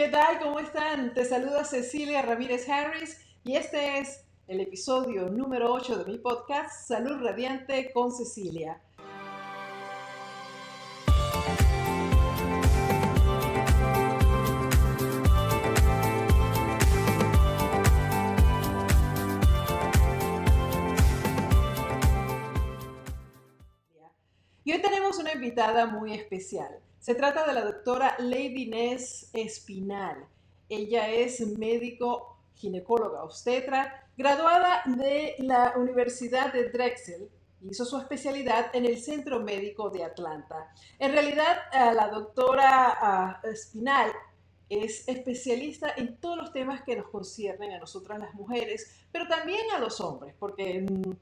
¿Qué tal? ¿Cómo están? Te saluda Cecilia Ramírez Harris y este es el episodio número 8 de mi podcast Salud Radiante con Cecilia. Y hoy tenemos una invitada muy especial. Se trata de la doctora Lady Ness Espinal. Ella es médico ginecóloga obstetra, graduada de la Universidad de Drexel. Hizo su especialidad en el Centro Médico de Atlanta. En realidad, la doctora Espinal es especialista en todos los temas que nos conciernen a nosotras las mujeres, pero también a los hombres, porque mm,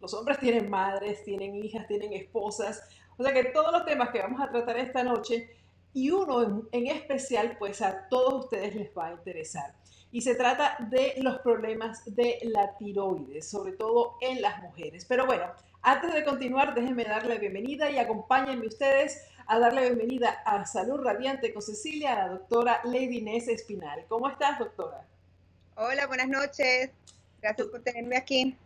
los hombres tienen madres, tienen hijas, tienen esposas, o sea que todos los temas que vamos a tratar esta noche y uno en, especial, pues a todos ustedes les va a interesar. Y se trata de los problemas de la tiroides, sobre todo en las mujeres. Pero bueno, antes de continuar, déjenme darle bienvenida y acompáñenme ustedes a darle bienvenida a Salud Radiante con Cecilia, a la doctora Lady Inés Espinal. ¿Cómo estás, doctora? Hola, buenas noches. Gracias por tenerme aquí.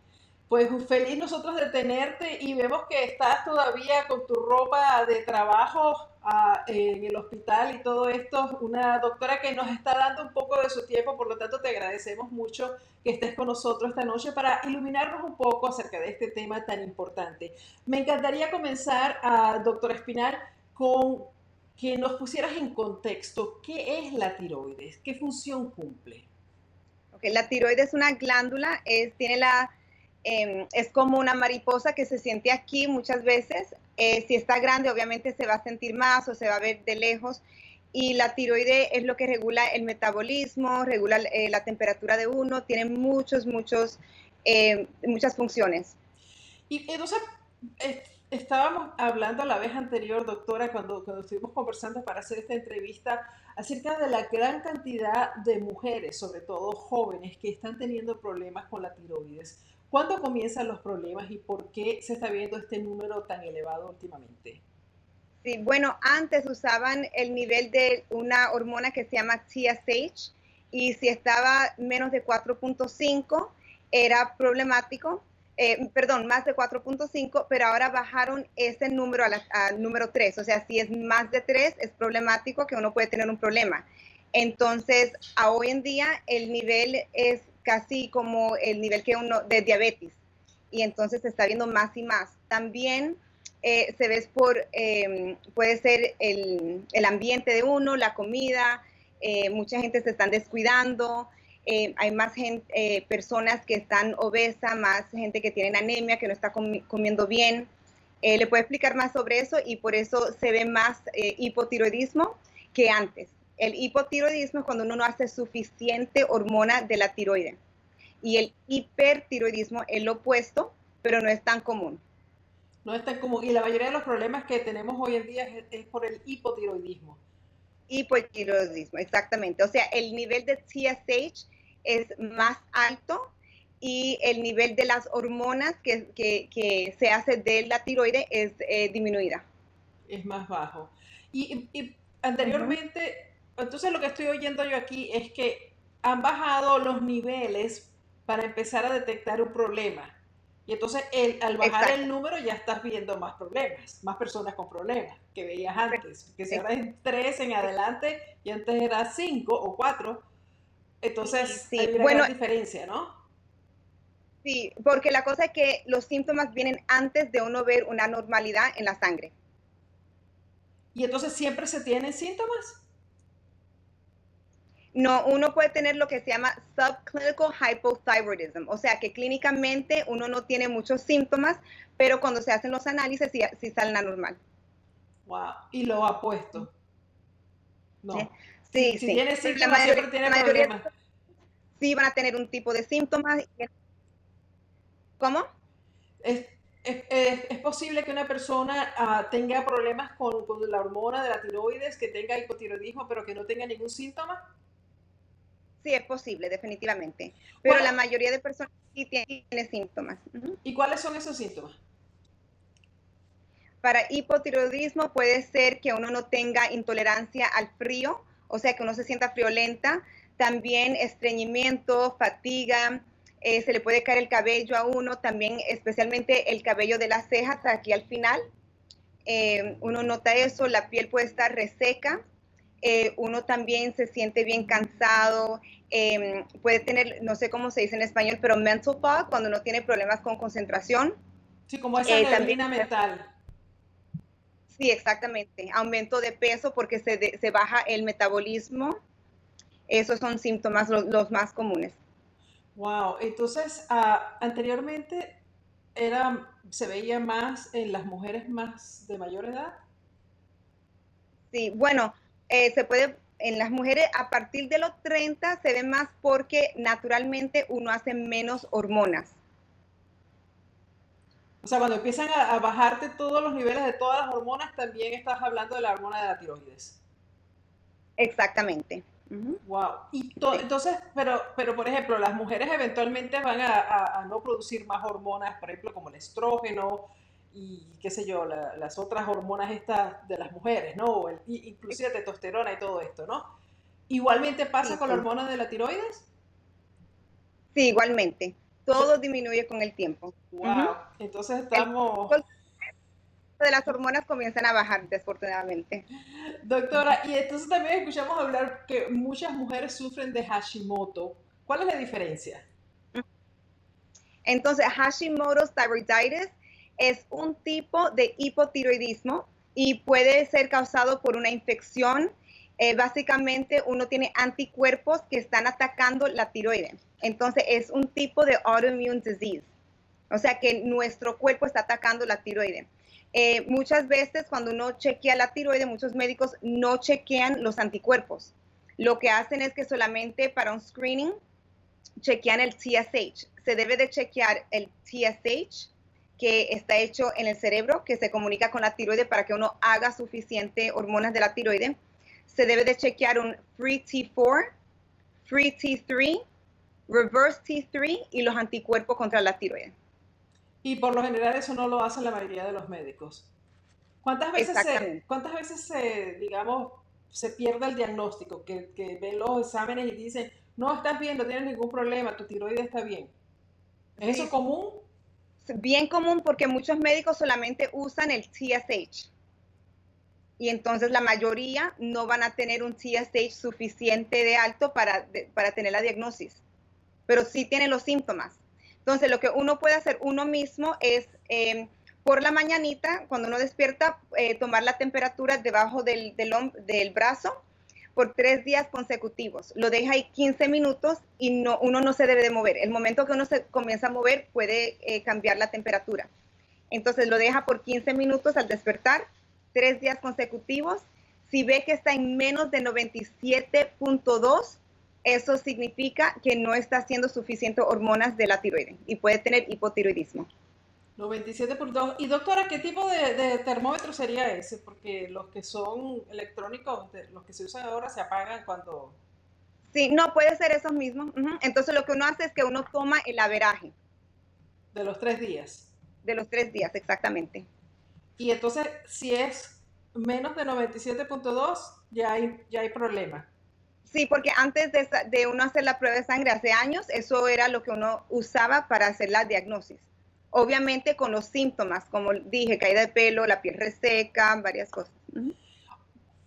Pues feliz nosotros de tenerte y vemos que estás todavía con tu ropa de trabajo ah, en el hospital y todo esto. Una doctora que nos está dando un poco de su tiempo, por lo tanto te agradecemos mucho que estés con nosotros esta noche para iluminarnos un poco acerca de este tema tan importante. Me encantaría comenzar, a doctora Espinal, con que nos pusieras en contexto qué es la tiroides, qué función cumple. Okay, la tiroides es una glándula, es, tiene la Em, es como una mariposa que se siente aquí muchas veces. Eh, si está grande, obviamente se va a sentir más o se va a ver de lejos. Y la tiroide es lo que regula el metabolismo, regula eh, la temperatura de uno, tiene muchos, muchos, em, muchas funciones. Y entonces, estábamos hablando la vez anterior, doctora, cuando, cuando estuvimos conversando para hacer esta entrevista, acerca de la gran cantidad de mujeres, sobre todo jóvenes, que están teniendo problemas con la tiroides. ¿Cuándo comienzan los problemas y por qué se está viendo este número tan elevado últimamente? Sí, bueno, antes usaban el nivel de una hormona que se llama TSH y si estaba menos de 4.5 era problemático, eh, perdón, más de 4.5, pero ahora bajaron ese número al número 3, o sea, si es más de 3 es problemático que uno puede tener un problema. Entonces, a hoy en día el nivel es casi como el nivel que uno de diabetes y entonces se está viendo más y más. También eh, se ve por, em, puede ser el, ambiente de uno, la comida, eh, mucha gente se están descuidando, eh, hay más gente, personas que están obesas, más gente que tiene anemia, que no está comiendo bien. le puedo explicar más sobre eso y por eso se ve más hipotiroidismo que antes. El hipotiroidismo es cuando uno no hace suficiente hormona de la tiroide. Y el hipertiroidismo es lo opuesto, pero no es tan común. No es tan común. Y la mayoría de los problemas que tenemos hoy en día es, por el hipotiroidismo. Hipotiroidismo, exactamente. O sea, el nivel de TSH es más alto y el nivel de las hormonas que, se hace de la tiroide es eh, disminuida. Es más bajo. Y, anteriormente, entonces lo que estoy oyendo yo aquí es que han bajado los niveles para empezar a detectar un problema. Y entonces el, al bajar el número ya estás viendo más problemas, más personas con problemas que veías antes. Que si ahora es tres en adelante y antes era cinco o cuatro, entonces hay una gran diferencia, ¿no? Sí, porque la cosa es que los síntomas vienen antes de uno ver una normalidad en la sangre. ¿Y entonces siempre se tienen síntomas? No, uno puede tener lo que se llama subclinical hypothyroidism, o sea que clínicamente uno no tiene muchos síntomas, pero cuando se hacen los análisis sí, salen a normal. Wow, y lo ha puesto. No. Sí, sí. Si tiene síntomas, siempre tiene problemas. Sí, van a tener un tipo de síntomas. ¿Cómo? Es, posible que una persona ah, tenga problemas con, con, la hormona de la tiroides, que tenga hipotiroidismo, pero que no tenga ningún síntoma. Sí, es posible, definitivamente. Pero la mayoría de personas sí tienen síntomas. ¿Y cuáles son esos síntomas? Para hipotiroidismo puede ser que uno no tenga intolerancia al frío o sea que uno se sienta friolenta, también estreñimiento, fatiga, eh, se le puede caer el cabello a uno, también especialmente el cabello de las cejas aquí al final. Eh, uno nota eso, la piel puede estar reseca, eh, uno también se siente bien cansado, em, puede tener, no sé cómo se dice en español, pero mental fog, cuando uno tiene problemas con concentración. Sí, como esa neblina mental. Sí, exactamente. Aumento de peso porque se, se baja el metabolismo. Esos son síntomas los, más comunes. Wow, entonces ah, anteriormente era, se veía más en las mujeres más de mayor edad. Sí, bueno, eh, se puede, en las mujeres a partir de los 30 se ve más porque naturalmente uno hace menos hormonas. O sea, cuando empiezan a, bajarte todos los niveles de todas las hormonas, también estás hablando de la hormona de la tiroides. Exactamente. Wow. Y entonces, pero, pero por ejemplo, las mujeres eventualmente van a, no producir más hormonas, por ejemplo, como el estrógeno y qué sé yo, las otras hormonas estas de las mujeres, ¿no? O el, inclusive testosterona y todo esto, ¿no? Igualmente pasa con la hormona de la tiroides. Sí, igualmente. Todo disminuye con el tiempo. Wow. Entonces estamos de las hormonas comienzan a bajar, desafortunadamente. Doctora, y entonces también escuchamos hablar que muchas mujeres sufren de Hashimoto. ¿Cuál es la diferencia? Entonces, Hashimoto's thyroiditis es un tipo de hipotiroidismo y puede ser causado por una infección. Eh, básicamente, uno tiene anticuerpos que están atacando la tiroides. Entonces, es un tipo de autoimmune disease. O sea que nuestro cuerpo está atacando la tiroides. Eh, muchas veces cuando uno chequea la tiroides, muchos médicos no chequean los anticuerpos. Lo que hacen es que solamente para un screening chequean el TSH. Se debe de chequear el TSH que está hecho en el cerebro, que se comunica con la tiroide para que uno haga suficiente hormonas de la tiroide. Se debe de chequear un free T4, free T3, reverse T3 y los anticuerpos contra la tiroide. Y por lo general eso no lo hacen la mayoría de los médicos. ¿Cuántas veces, se, ¿cuántas veces se, digamos, se pierde el diagnóstico? Que, que ven los exámenes y dicen, no estás bien, no tienes ningún problema, tu tiroides está bien. ¿Es eso común? Bien común porque muchos médicos solamente usan el TSH. Y entonces la mayoría no van a tener un TSH suficiente de alto para, para tener la diagnosis. Pero sí tienen los síntomas. Entonces, lo que uno puede hacer uno mismo es em, por la mañanita, cuando uno despierta, eh, tomar la temperatura debajo del, del, brazo por tres días consecutivos. Lo deja ahí 15 minutos y no, uno no se debe de mover. El momento que uno se comienza a mover puede eh, cambiar la temperatura. Entonces lo deja por 15 minutos al despertar, tres días consecutivos. Si ve que está en menos de 97.2, eso significa que no está haciendo suficiente hormonas de la tiroides y puede tener hipotiroidismo. 97.2. Y doctora, ¿qué tipo de, termómetro sería ese? Porque los que son electrónicos, los que se usan ahora, se apagan cuando... Sí, no, puede ser esos mismos. Entonces lo que uno hace es que uno toma el averaje. De los tres días. De los tres días, exactamente. Y entonces, si es menos de 97.2, ya hay, ya hay problema. Sí, porque antes de, uno hacer la prueba de sangre hace años, eso era lo que uno usaba para hacer la diagnosis. Obviamente con los síntomas, como dije, caída de pelo, la piel reseca, varias cosas.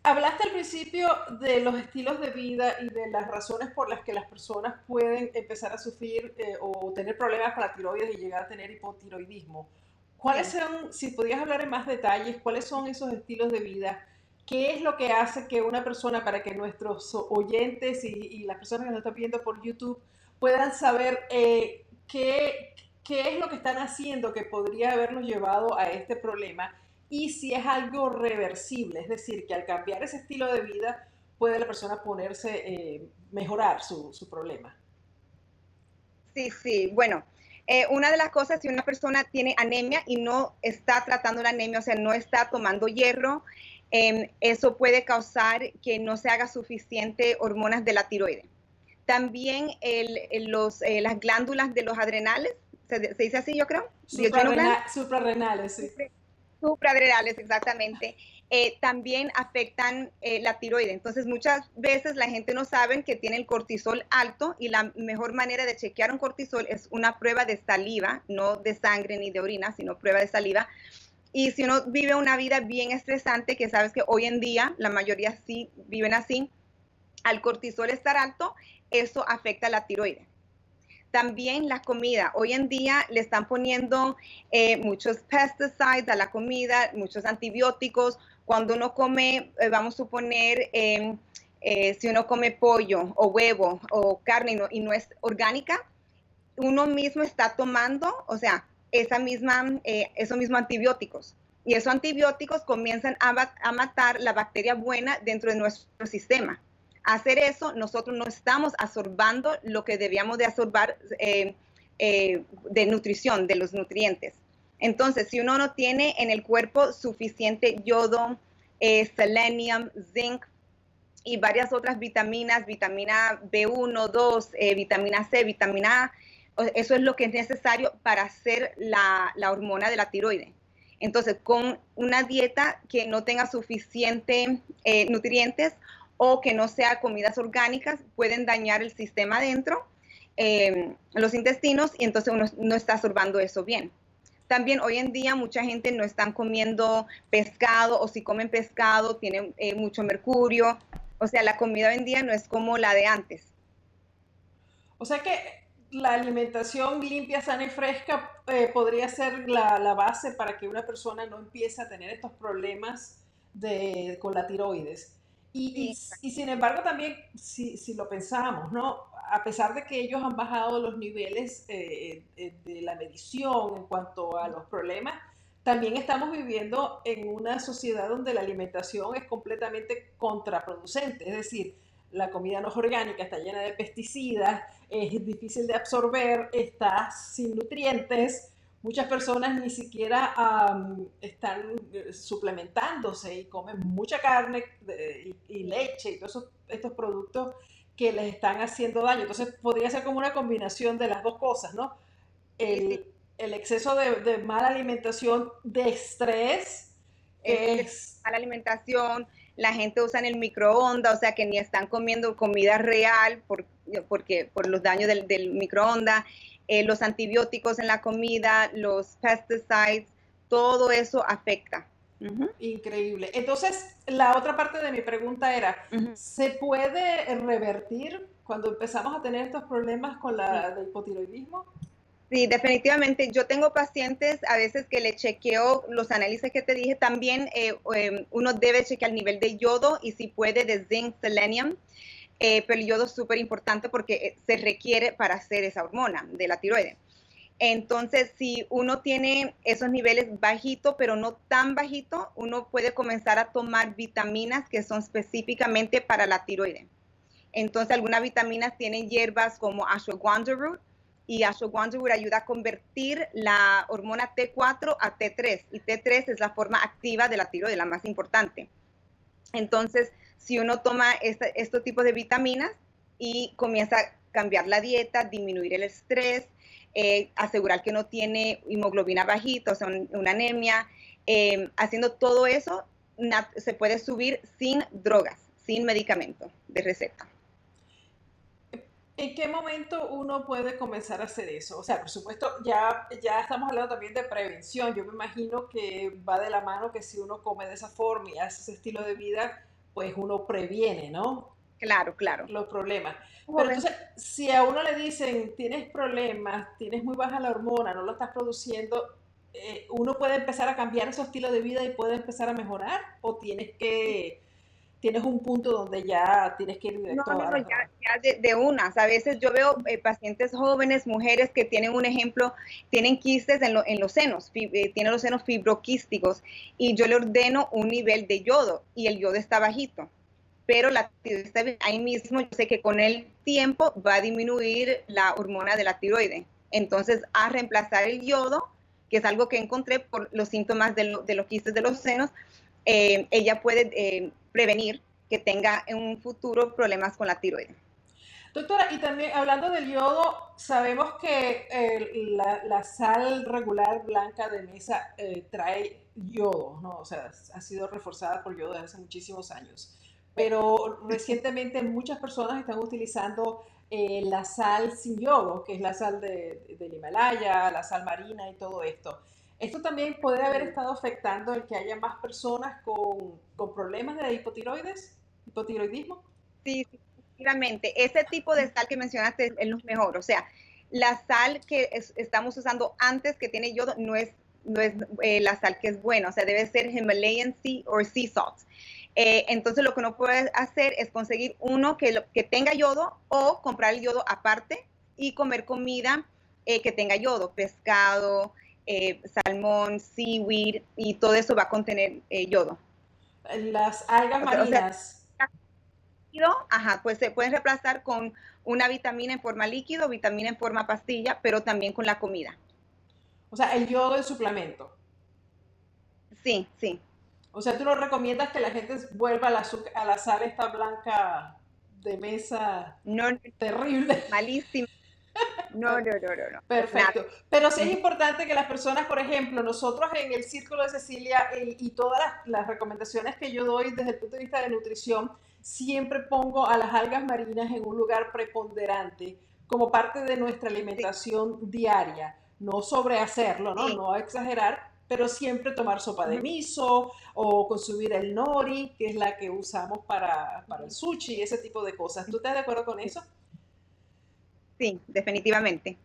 Hablaste al principio de los estilos de vida y de las razones por las que las personas pueden empezar a sufrir eh, o tener problemas con la tiroides y llegar a tener hipotiroidismo. ¿Cuáles son, si podías hablar en más detalles, cuáles son esos estilos de vida? ¿Qué es lo que hace que una persona, para que nuestros oyentes y, las personas que nos están viendo por YouTube puedan saber eh, qué, qué es lo que están haciendo que podría habernos llevado a este problema y si es algo reversible, es decir, que al cambiar ese estilo de vida puede la persona ponerse, eh, mejorar su, su, problema. Sí, sí, bueno, eh, una de las cosas, si una persona tiene anemia y no está tratando la anemia, o sea, no está tomando hierro, Em, eso puede causar que no se haga suficiente hormonas de la tiroides. También los, eh, las glándulas de los adrenales, ¿se, dice así yo creo? Suprarrenales, sí. Suprarrenales, exactamente. eh, también afectan eh, la tiroide. Entonces, muchas veces la gente no sabe que tiene el cortisol alto y la mejor manera de chequear un cortisol es una prueba de saliva, no de sangre ni de orina, sino prueba de saliva. Y si uno vive una vida bien estresante, que sabes que hoy en día la mayoría sí viven así, al cortisol estar alto, eso afecta la tiroide. También la comida. Hoy en día le están poniendo eh, muchos pesticides a la comida, muchos antibióticos, cuando uno come, eh, vamos a suponer, em, eh, si uno come pollo o huevo o carne y no, es orgánica, uno mismo está tomando, o sea, esa misma, eh, esos mismos antibióticos. Y esos antibióticos comienzan a, a, matar la bacteria buena dentro de nuestro sistema. Hacer eso, nosotros no estamos absorbando lo que debíamos de absorber de nutrición, de los nutrientes. Entonces, si uno no tiene en el cuerpo suficiente yodo, eh, selenium, zinc y varias otras vitaminas, vitamina B1, 2, eh, vitamina C, vitamina A, eso es lo que es necesario para hacer la, hormona de la tiroide. Entonces, con una dieta que no tenga suficiente eh, nutrientes o que no sea comidas orgánicas, pueden dañar el sistema adentro, los intestinos, y entonces uno no está absorbando eso bien. También hoy en día mucha gente no están comiendo pescado o si comen pescado tienen eh, mucho mercurio. O sea, la comida hoy en día no es como la de antes. O sea que la alimentación limpia, sana y fresca eh, podría ser la, base para que una persona no empiece a tener estos problemas de, con la tiroides. Y, y, sin embargo también, si, si, lo pensamos, ¿no? a pesar de que ellos han bajado los niveles eh, eh, de la medición en cuanto a los problemas, también estamos viviendo en una sociedad donde la alimentación es completamente contraproducente, es decir, la comida no es orgánica, está llena de pesticidas, es difícil de absorber, está sin nutrientes, muchas personas ni siquiera están eh, suplementándose y comen mucha carne y, leche y todos estos productos que les están haciendo daño. Entonces podría ser como una combinación de las dos cosas, ¿no? El, exceso de, mala alimentación, de estrés. Es... Mala alimentación, la gente usa en el microondas, o sea que ni están comiendo comida real por, porque, por los daños del, del microondas, eh, los antibióticos en la comida, los pesticides, todo eso afecta. Increíble. Entonces, la otra parte de mi pregunta era, ¿se puede revertir cuando empezamos a tener estos problemas con la del hipotiroidismo? Sí, definitivamente. Yo tengo pacientes a veces que le chequeo los análisis que te dije. También eh, em, uno debe chequear el nivel de yodo y si puede de zinc, selenium. Eh, es súper importante porque eh, se requiere para hacer esa hormona de la tiroides. Entonces, si uno tiene esos niveles bajitos, pero no tan bajitos, uno puede comenzar a tomar vitaminas que son específicamente para la tiroide. Entonces, algunas vitaminas tienen hierbas como ashwagandha root y ashwagandha root ayuda a convertir la hormona T4 a T3 y T3 es la forma activa de la tiroide, la más importante. Entonces, si uno toma estos tipos de vitaminas y comienza a cambiar la dieta, disminuir el estrés, eh, asegurar que no tiene hemoglobina bajita, o sea, una anemia. Em, haciendo todo eso, se puede subir sin drogas, sin medicamento de receta. ¿En qué momento uno puede comenzar a hacer eso? O sea, por supuesto, ya, ya estamos hablando también de prevención. Yo me imagino que va de la mano que si uno come de esa forma y hace ese estilo de vida, pues uno previene, ¿no? Claro, claro. Los problemas. Pero entonces, si a uno le dicen, tienes problemas, tienes muy baja la hormona, no lo estás produciendo, eh, ¿uno puede empezar a cambiar su estilo de vida y puede empezar a mejorar? ¿O tienes que, tienes un punto donde ya tienes que ir directo no, no, ya, ya de, de, unas. A veces yo veo eh, pacientes jóvenes, mujeres que tienen un ejemplo, tienen quistes en, en los senos, eh, tienen los senos fibroquísticos y yo le ordeno un nivel de yodo y el yodo está bajito pero la tiroides ahí mismo, yo sé que con el tiempo va a disminuir la hormona de la tiroide. Entonces, a reemplazar el yodo, que es algo que encontré por los síntomas de, los quistes de los senos, eh, ella puede eh, prevenir que tenga en un futuro problemas con la tiroide. Doctora, y también hablando del yodo, sabemos que la, sal regular blanca de mesa eh, trae yodo, ¿no? O sea, ha sido reforzada por yodo desde hace muchísimos años. Pero recientemente muchas personas están utilizando eh, la sal sin yodo, que es la sal de, del Himalaya, la sal marina y todo esto. ¿Esto también puede haber estado afectando el que haya más personas con, con problemas de hipotiroides, hipotiroidismo? Sí, efectivamente. Ese tipo de sal que mencionaste es lo mejor. O sea, la sal que estamos usando antes que tiene yodo no es, no es eh, la sal que es buena. O sea, debe ser Himalayan Sea o Sea Salt. Eh, entonces lo que uno puede hacer es conseguir uno que, que tenga yodo o comprar el yodo aparte y comer comida eh, que tenga yodo, pescado, eh, salmón, seaweed y todo eso va a contener yodo. Las algas marinas. ajá, pues se pueden reemplazar con una vitamina en forma líquido, vitamina en forma pastilla, pero también con la comida. O sea, el yodo es suplemento. Sí, sí. O sea, tú no recomiendas que la gente vuelva a la, a la sal esta blanca de mesa no, terrible. Malísima. No, no, no, no. Perfecto. Pero sí es importante que las personas, por ejemplo, nosotros en el Círculo de Cecilia y, y todas las, las, recomendaciones que yo doy desde el punto de vista de nutrición, siempre pongo a las algas marinas en un lugar preponderante como parte de nuestra alimentación diaria. No sobrehacerlo, ¿no? No exagerar, pero siempre tomar sopa de miso o consumir el nori, que es la que usamos para, para el sushi, ese tipo de cosas. ¿Tú estás de acuerdo con eso? Sí, definitivamente.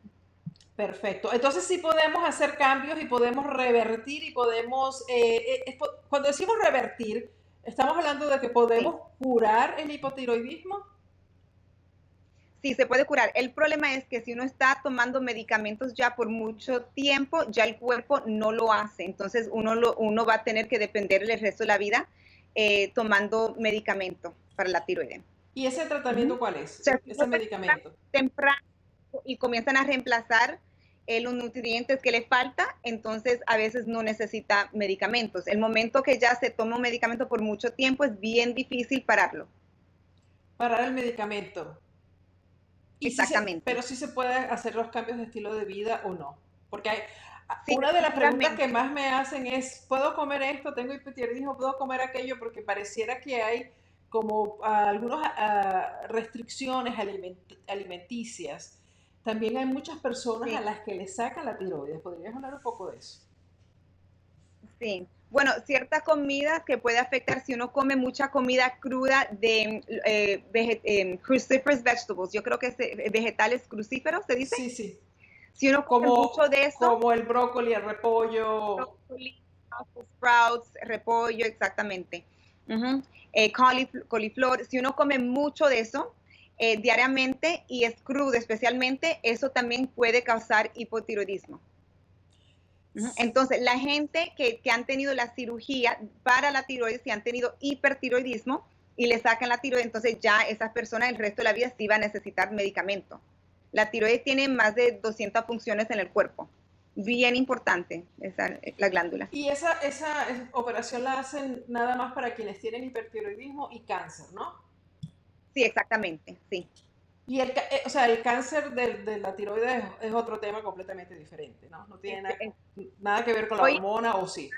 Perfecto. Entonces sí podemos hacer cambios y podemos revertir y podemos, eh, eh, cuando decimos revertir, estamos hablando de que podemos curar el hipotiroidismo sí se puede curar. El problema es que si uno está tomando medicamentos ya por mucho tiempo, ya el cuerpo no lo hace. Entonces uno, lo, uno va a tener que depender el resto de la vida eh, tomando medicamento para la tiroides. ¿Y ese tratamiento cuál es? ese medicamento. Temprano y comienzan a reemplazar eh, los nutrientes que le falta, entonces a veces no necesita medicamentos. El momento que ya se toma un medicamento por mucho tiempo es bien difícil pararlo. Parar el medicamento. Exactamente. pero sí se puede hacer los cambios de estilo de vida o no. Porque hay, una de las preguntas que más me hacen es, ¿puedo comer esto? Tengo hipotiroidismo, ¿puedo comer aquello? Porque pareciera que hay como algunas restricciones alimenticias. También hay muchas personas a las que le sacan la tiroides. ¿Podrías hablar un poco de eso? Sí, bueno, cierta comida que puede afectar si uno come mucha comida cruda de eh, eh, cruciferous vegetables. Yo creo que es eh, vegetales crucíferos, ¿se dice? Sí, sí. Si uno come mucho de eso. Como el brócoli, el repollo. sprouts, repollo, exactamente. Coliflor. Si uno come mucho de eso diariamente y es crudo especialmente, eso también puede causar hipotiroidismo. Entonces, la gente que, han tenido la cirugía para la tiroides y han tenido hipertiroidismo y le sacan la tiroides, entonces ya esas personas el resto de la vida sí van a necesitar medicamento. La tiroides tiene más de 200 funciones en el cuerpo. Bien importante esa, la glándula. Y esa, esa operación la hacen nada más para quienes tienen hipertiroidismo y cáncer, ¿no? Sí, exactamente, sí. Y el, eh, o sea, el cáncer de, la tiroides es, otro tema completamente diferente, ¿no? No tiene nada, que ver con la hormona o sí.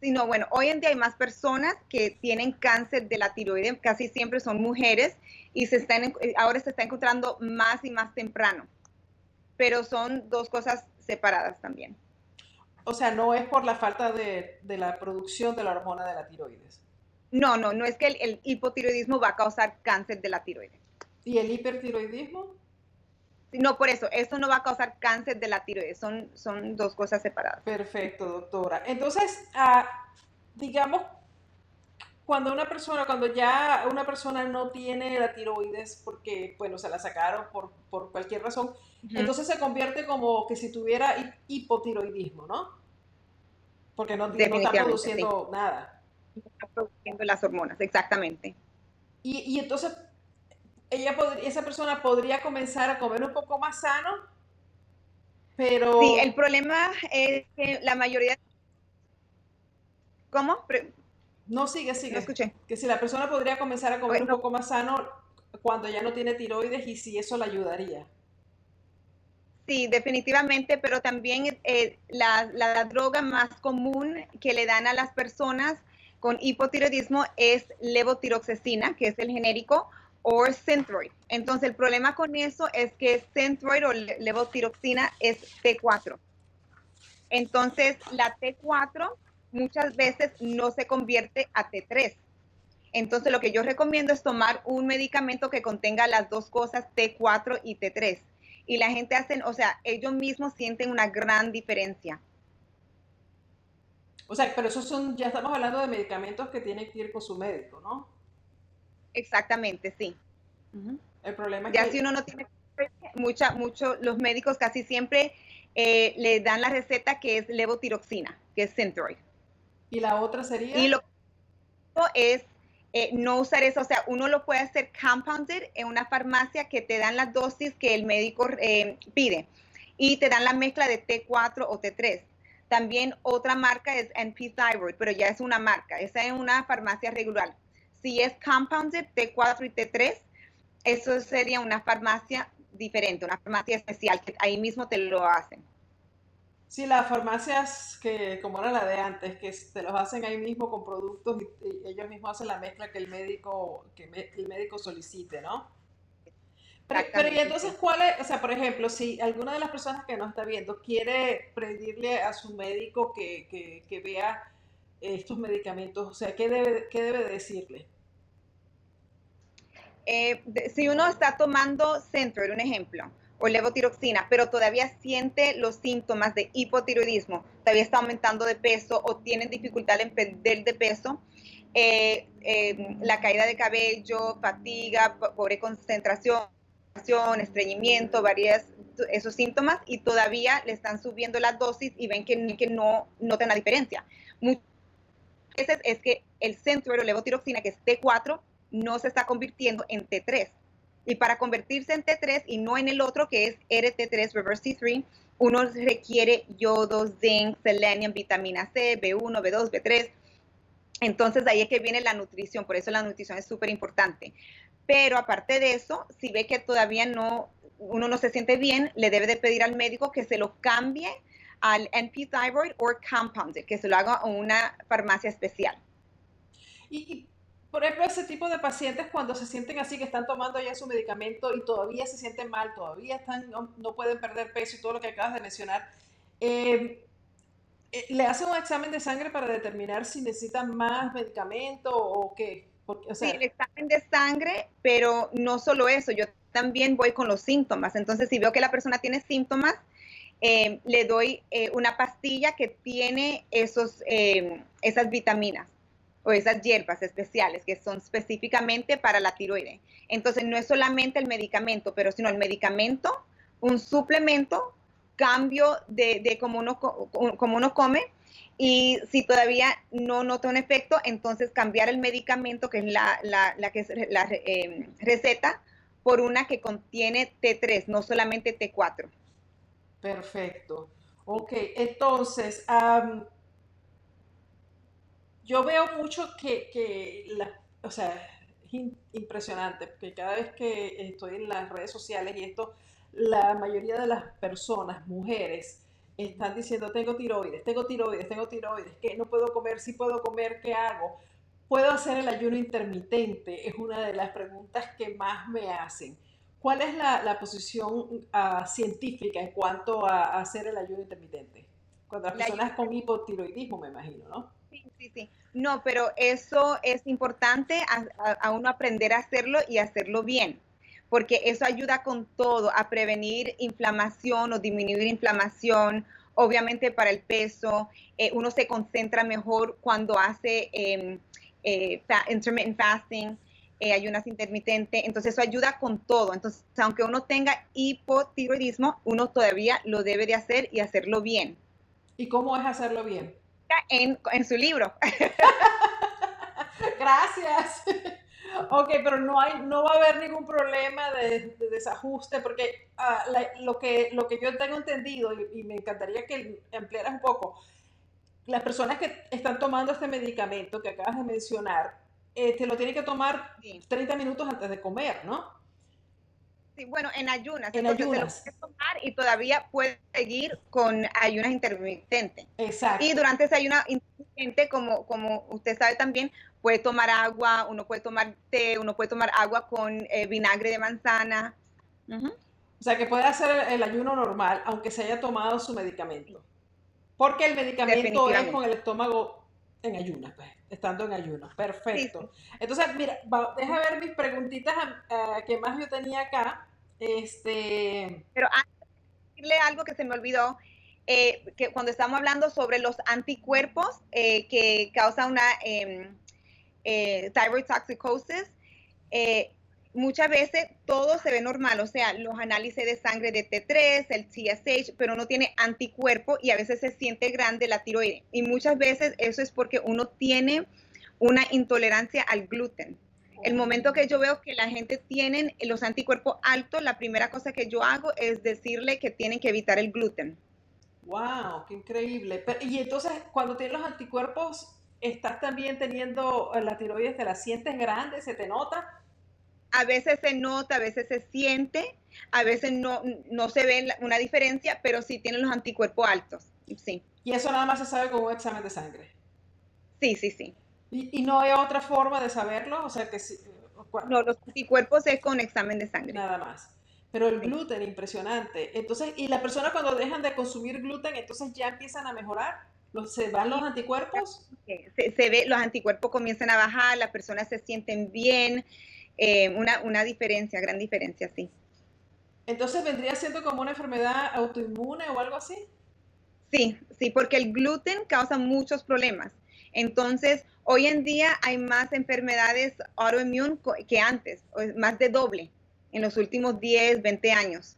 Sí, no, bueno, hoy en día hay más personas que tienen cáncer de la tiroides, casi siempre son mujeres y se están, eh, ahora se está encontrando más y más temprano, pero son dos cosas separadas también. O sea, no es por la falta de, la producción de la hormona de la tiroides. No, no, no es que el, el hipotiroidismo va a causar cáncer de la tiroides. ¿Y el hipertiroidismo? No, por eso, eso no va a causar cáncer de la tiroides, son, son dos cosas separadas. Perfecto, doctora. Entonces, ah, digamos, cuando una persona, cuando ya una persona no tiene la tiroides porque, bueno, se la sacaron por, por cualquier razón, entonces se convierte como que si tuviera hipotiroidismo, ¿no? Porque no, está produciendo nada. No está produciendo las hormonas, exactamente. Y, y entonces, ella esa persona podría comenzar a comer un poco más sano, pero... Sí, el problema es que la mayoría... ¿Cómo? No, sigue, sigue. No escuché. Que si la persona podría comenzar a comer un poco más sano cuando ya no tiene tiroides y si eso le ayudaría. Sí, definitivamente, pero también eh, la, la, droga más común que le dan a las personas con hipotiroidismo es levotiroxecina, que es el genérico, o Synthroid. Entonces, el problema con eso es que Synthroid o levotiroxina es T4. Entonces, la T4 muchas veces no se convierte a T3. Entonces, lo que yo recomiendo es tomar un medicamento que contenga las dos cosas, T4 y T3. Y la gente hace, o sea, ellos mismos sienten una gran diferencia. O sea, pero esos son, ya estamos hablando de medicamentos que tiene que ir con su médico, ¿no? Exactamente, sí. El problema es ya si uno no tiene mucha, mucho, los médicos casi siempre eh, le dan la receta que es levotiroxina, que es Synthroid. ¿Y la otra sería? Y lo es eh, no usar eso, o sea, uno lo puede hacer compounded en una farmacia que te dan las dosis que el médico eh, pide y te dan la mezcla de T4 o T3. También otra marca es NP Thyroid, pero ya es una marca, esa es una farmacia regular. Si es compounded T4 y T3, eso sería una farmacia diferente, una farmacia especial, que ahí mismo te lo hacen. Sí, las farmacias que, como era la de antes, que te los hacen ahí mismo con productos y, ellos mismos hacen la mezcla que el médico, que el médico solicite, ¿no? Pero, y entonces, ¿cuál es? O sea, por ejemplo, si alguna de las personas que nos está viendo quiere pedirle a su médico que, que, vea estos medicamentos, o sea, ¿qué debe, qué debe decirle? Eh, si uno está tomando Centro, un ejemplo, o levotiroxina, pero todavía siente los síntomas de hipotiroidismo, todavía está aumentando de peso o tiene dificultad en perder de peso, eh, eh, la caída de cabello, fatiga, pobre concentración, estreñimiento, varios esos síntomas y todavía le están subiendo la dosis y ven que, que no notan la diferencia. Muchas veces es que el centro de levotiroxina, que es T4, no se está convirtiendo en T3 y para convertirse en T3 y no en el otro que es RT3 Reverse T3, uno requiere yodo, zinc, selenium, vitamina C, B1, B2, B3. Entonces ahí es que viene la nutrición, por eso la nutrición es súper importante. Pero aparte de eso, si ve que todavía no, uno no se siente bien, le debe de pedir al médico que se lo cambie al NP Thyroid o Compounded, que se lo haga en una farmacia especial. ¿Y, por ejemplo, ese tipo de pacientes cuando se sienten así, que están tomando ya su medicamento y todavía se sienten mal, todavía están, no, pueden perder peso y todo lo que acabas de mencionar, em, eh, ¿le hacen un examen de sangre para determinar si necesitan más medicamento o qué? Sí, el examen de sangre, pero no solo eso, yo también voy con los síntomas. Entonces, si veo que la persona tiene síntomas, em, le doy eh, una pastilla que tiene esos, em, esas vitaminas o esas hierbas especiales que son específicamente para la tiroide. Entonces no es solamente el medicamento, pero sino el medicamento, un suplemento, cambio de, de cómo, uno, como uno come y si todavía no nota un efecto, entonces cambiar el medicamento, que es la, la, la que es la em, receta, por una que contiene T3, no solamente T4. Perfecto. Ok, entonces, yo veo mucho que, o sea, es impresionante, porque cada vez que estoy en las redes sociales y esto, la mayoría de las personas, mujeres, están diciendo, tengo tiroides, tengo tiroides, tengo tiroides, que no puedo comer, sí puedo comer, ¿qué hago? ¿Puedo hacer el ayuno intermitente? Es una de las preguntas que más me hacen. ¿Cuál es la, posición ah, científica en cuanto a, hacer el ayuno intermitente? Cuando las personas con hipotiroidismo, me imagino, ¿no? Sí, sí, sí. No, pero eso es importante a, uno aprender a hacerlo y hacerlo bien, porque eso ayuda con todo a prevenir inflamación o disminuir inflamación, obviamente para el peso. Eh, uno se concentra mejor cuando hace em, eh, intermittent fasting, eh, ayunas intermitente, entonces eso ayuda con todo. Entonces, aunque uno tenga hipotiroidismo, uno todavía lo debe de hacer y hacerlo bien. ¿Y cómo es hacerlo bien? En, su libro. Gracias. Ok, pero no, hay, no va a haber ningún problema de, desajuste, porque ah, lo, que, lo que yo tengo entendido, y, me encantaría que emplearas un poco, las personas que están tomando este medicamento que acabas de mencionar, te este, lo tienen que tomar 30 minutos antes de comer, ¿no? Sí, bueno, en ayunas. En entonces ayunas. se lo puede tomar y todavía puede seguir con ayunas intermitentes. Exacto. Y durante ese ayuno intermitente, como, como usted sabe también, puede tomar agua, uno puede tomar té, uno puede tomar agua con eh, vinagre de manzana. O sea, que puede hacer el, el ayuno normal, aunque se haya tomado su medicamento. Porque el medicamento es con el estómago en ayunas, pues, estando en ayunas. Perfecto. Entonces, mira, va- deja ver mis preguntitas ah, que más yo tenía acá. Este, Pero antes de decirle algo que se me olvidó, eh, que cuando estamos hablando sobre los anticuerpos eh, que causan una em, eh, thyroid toxicosis, eh, muchas veces todo se ve normal, o sea, los análisis de sangre de T3, el TSH, pero no tiene anticuerpo y a veces se siente grande la tiroides. Y muchas veces eso es porque uno tiene una intolerancia al gluten. El momento que yo veo que la gente tiene los anticuerpos altos, la primera cosa que yo hago es decirle que tienen que evitar el gluten. wow, qué increíble. Pero- y entonces, cuando tienes los anticuerpos, ¿estás también teniendo eh, la tiroides, te la sientes grande, se te nota? A veces se nota, a veces se siente, a veces no, no se ve una diferencia, pero sí tienen los anticuerpos altos. Sí, Y eso nada más se sabe con un examen de sangre. sí, sí, sí. ¿Y, y no hay otra forma de saberlo? O sea, que si, cua- No, los anticuerpos es con examen de sangre. nada más. Pero el Sí. gluten, impresionante. Entonces, y las personas cuando dejan de consumir gluten, entonces ya empiezan a mejorar. ¿Se van los anticuerpos? Se, se ve, los anticuerpos comienzan a bajar, las personas se sienten bien, eh, una, una diferencia, gran diferencia, sí. Entonces vendría siendo como una enfermedad autoinmune o algo así. Sí, sí, porque el gluten causa muchos problemas. Entonces, hoy en día hay más enfermedades autoinmunes que antes, más de doble en los últimos 10, 20 años.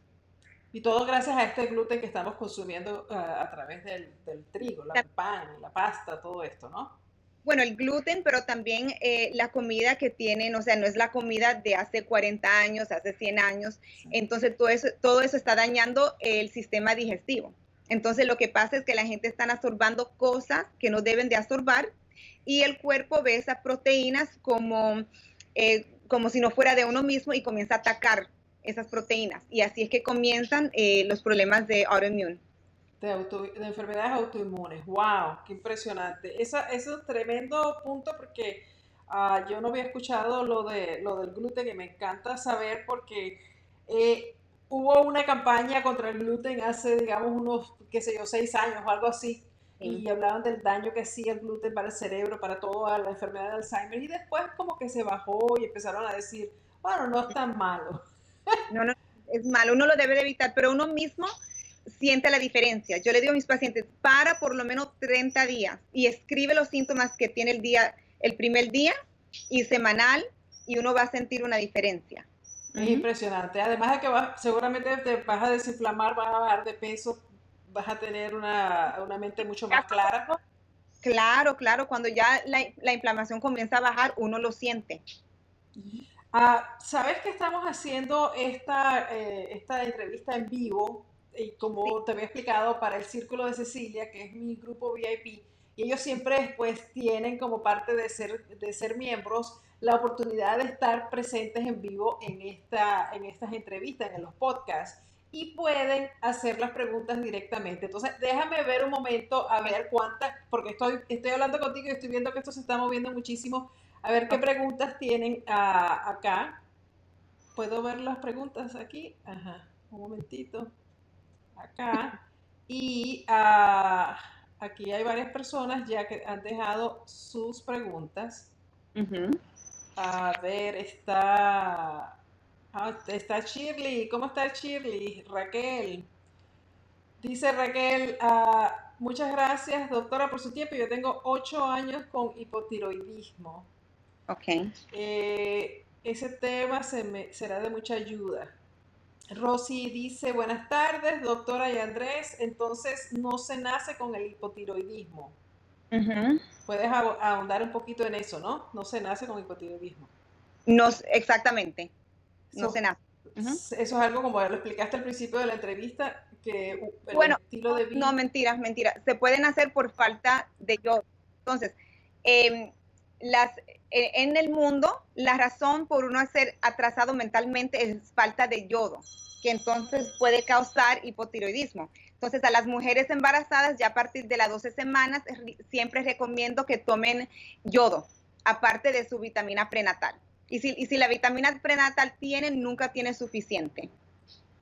Y todo gracias a este gluten que estamos consumiendo ah, a través del, del trigo, la- el pan, la pasta, todo esto, ¿no? Bueno, el gluten, pero también eh, la comida que tienen, o sea, no es la comida de hace 40 años, hace 100 años. Entonces, todo eso, todo eso está dañando el sistema digestivo. Entonces, lo que pasa es que la gente está absorbando cosas que no deben de absorber y el cuerpo ve esas proteínas como, eh, como si no fuera de uno mismo y comienza a atacar esas proteínas. Y así es que comienzan eh, los problemas de autoinmune. De, auto- de enfermedades autoinmunes. ¡Wow! ¡Qué impresionante! Esa, ese es un tremendo punto porque ah, yo no había escuchado lo, de, lo del gluten y me encanta saber porque eh, hubo una campaña contra el gluten hace, digamos, unos, qué sé yo, seis años o algo así. Y hablaban del daño que hacía el gluten para el cerebro, para toda la enfermedad de Alzheimer. Y después como que se bajó y empezaron a decir, bueno, no es tan malo. No, no, es malo, uno lo debe de evitar, pero uno mismo siente la diferencia. Yo le digo a mis pacientes, para por lo menos 30 días y escribe los síntomas que tiene el día, el primer día y semanal y uno va a sentir una diferencia. Es Ujú. impresionante. Además de que vas- seguramente te vas a desinflamar, vas a bajar de peso, vas a tener una, una mente mucho más clara. Claro, claro, cuando ya la, la inflamación comienza a bajar, uno lo siente. Ah, ¿sabes que estamos haciendo esta, eh, esta entrevista en vivo? Y como te había explicado, para el Círculo de Cecilia, que es mi grupo VIP, y ellos siempre pues tienen como parte de ser, de ser miembros la oportunidad de estar presentes en vivo en, esta, en estas entrevistas, en los podcasts, y pueden hacer las preguntas directamente. Entonces, déjame ver un momento a ver cuántas, porque estoy, estoy hablando contigo y estoy viendo que esto se está moviendo muchísimo. A ver qué preguntas tienen ah, acá. ¿Puedo ver las preguntas aquí? Ajá, un momentito. Acá. Y ah, aquí hay varias personas ya que han dejado sus preguntas. Ujú. A ver, está. ah, está Shirley. ¿Cómo está Shirley? Raquel. Dice Raquel, ah, muchas gracias, doctora, por su tiempo. Yo tengo ocho años con hipotiroidismo. Ok. Eh, ese tema se me, será de mucha ayuda. Rosy dice, buenas tardes, doctora y Andrés. Entonces, no se nace con el hipotiroidismo. Puedes ahon- ahondar un poquito en eso, ¿no? No se nace con hipotiroidismo. No, exactamente, no So- se nace. Eso es algo como lo explicaste al principio de la entrevista, que uh, el Bueno, estilo de vida. No, mentiras, mentiras. Se pueden hacer por falta de yodo. Entonces, eh, las, eh, en el mundo, la razón por uno ser atrasado mentalmente es falta de yodo, que entonces puede causar hipotiroidismo. Entonces, a las mujeres embarazadas, ya a partir de las 12 semanas, siempre recomiendo que tomen yodo, aparte de su vitamina prenatal. Y si, y si la vitamina prenatal tienen, nunca tiene suficiente.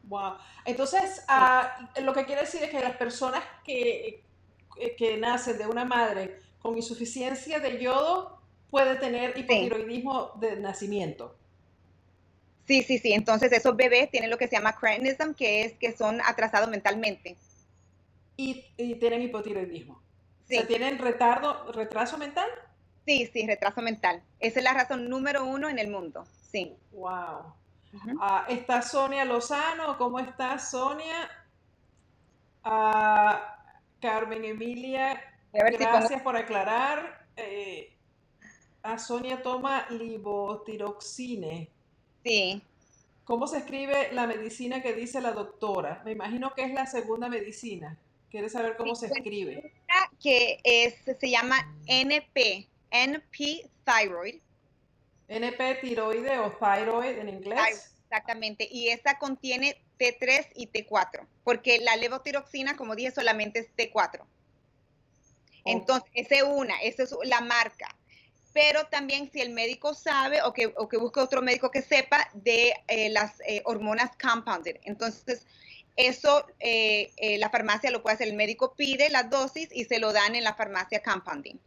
Wow. Entonces, ah, lo que quiere decir es que las personas que, que nacen de una madre con insuficiencia de yodo puede tener hipotiroidismo de nacimiento. Sí, sí, sí. Entonces esos bebés tienen lo que se llama cretinism, que es que son atrasados mentalmente. Y, tienen hipotiroidismo. Sí. ¿tienen retardo, retraso mental? Sí, sí, retraso mental. Esa es la razón número uno en el mundo. Sí. Wow. Ah, está Sonia Lozano. ¿Cómo está Sonia? Ah, Carmen Emilia, gracias por aclarar. Eh, a Sonia toma libotiroxine. Sí. ¿Cómo se escribe la medicina que dice la doctora? Me imagino que es la segunda medicina. ¿Quieres saber cómo se escribe? Que es, se llama NP, NP Thyroid. NP tiroide o thyroid en inglés. Exactamente, y esta contiene T3 y T4, porque la levotiroxina, como dije, solamente es T4. Entonces, esa es una, esa es la marca. Pero también si el médico sabe o que, o que busque otro médico que sepa de eh, las eh, hormonas compounded. Entonces, eso eh, la farmacia lo puede hacer. El médico pide la dosis y se lo dan en la farmacia compounding.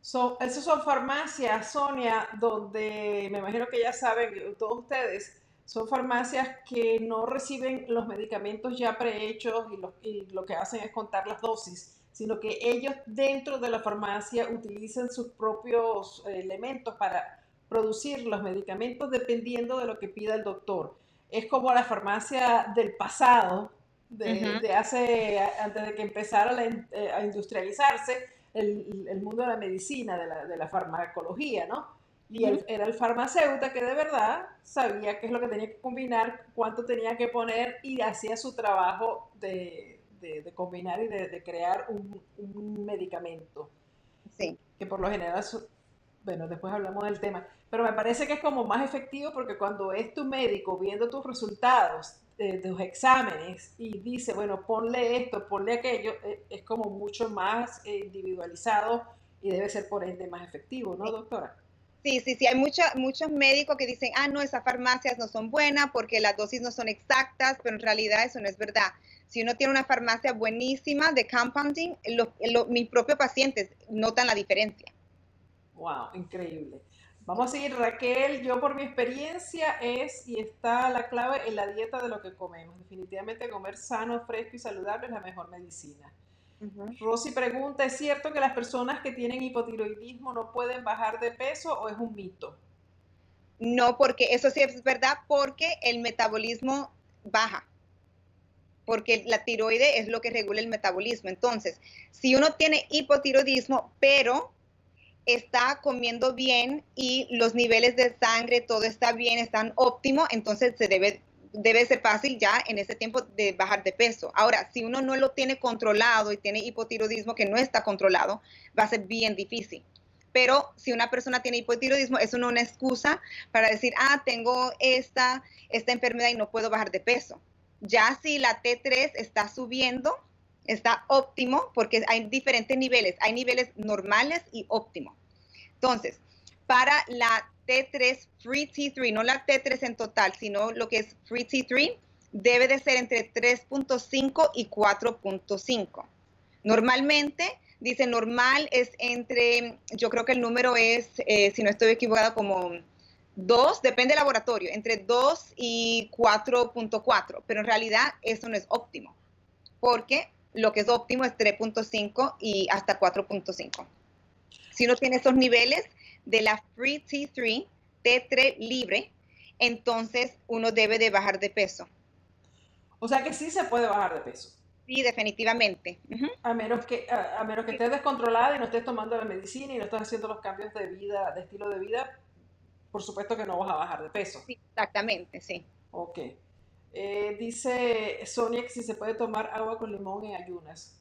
So, esas son farmacias, Sonia, donde me imagino que ya saben todos ustedes son farmacias que no reciben los medicamentos ya prehechos y lo, que hacen es contar las dosis, sino que ellos dentro de la farmacia utilizan sus propios elementos para producir los medicamentos dependiendo de lo que pida el doctor. Es como la farmacia del pasado, de, hace, antes de que empezara eh, a industrializarse el, mundo de la medicina, de la, de la farmacología, ¿no? Y él era el farmacéutico que de verdad sabía qué es lo que tenía que combinar, cuánto tenía que poner y hacía su trabajo de, combinar y de, crear un, medicamento. Sí. Que por lo general, bueno, después hablamos del tema, pero me parece que es como más efectivo porque cuando es tu médico viendo tus resultados de tus exámenes y dice, bueno, ponle esto, ponle aquello, eh, es como mucho más eh, individualizado y debe ser por ende más efectivo, ¿no, doctora? Sí, sí, sí, hay muchos médicos que dicen, ah, no, esas farmacias no son buenas porque las dosis no son exactas, pero en realidad eso no es verdad. Si uno tiene una farmacia buenísima de compounding, mis propios pacientes notan la diferencia. Wow, increíble. Vamos a seguir, Raquel. Yo por mi experiencia es y está la clave en la dieta de lo que comemos. Definitivamente comer sano, fresco y saludable es la mejor medicina. Rosy pregunta, ¿es cierto que las personas que tienen hipotiroidismo no pueden bajar de peso o es un mito? No, porque eso sí es verdad, porque el metabolismo baja, porque la tiroide es lo que regula el metabolismo. Entonces, si uno tiene hipotiroidismo, pero está comiendo bien y los niveles de sangre, todo está bien, están óptimo, entonces se debe debe ser fácil ya en ese tiempo de bajar de peso. Ahora, si uno no lo tiene controlado y tiene hipotiroidismo que no está controlado, va a ser bien difícil. Pero si una persona tiene hipotiroidismo, eso no es una excusa para decir, ah, tengo esta, esta enfermedad y no puedo bajar de peso. Ya si la T3 está subiendo, está óptimo, porque hay diferentes niveles. Hay niveles normales y óptimo. Entonces, para la T3 Free T3, no la T3 en total, sino lo que es Free T3, debe de ser entre 3.5 y 4.5. Normalmente, dice normal es entre, yo creo que el número es, eh, si no estoy equivocada, como 2, depende del laboratorio, entre 2 y 4.4, pero en realidad eso no es óptimo, porque lo que es óptimo es 3.5 y hasta 4.5. Si uno tiene esos niveles, de la Free T3, T3 libre, entonces uno debe de bajar de peso. O sea que sí se puede bajar de peso. Sí, definitivamente. a, menos que, a, menos que estés descontrolada y no estés tomando la medicina y no estés haciendo los cambios de vida, de estilo de vida, por supuesto que no vas a bajar de peso. Sí, exactamente, sí. Ok. Eh, dice Sonia que si se puede tomar agua con limón en ayunas.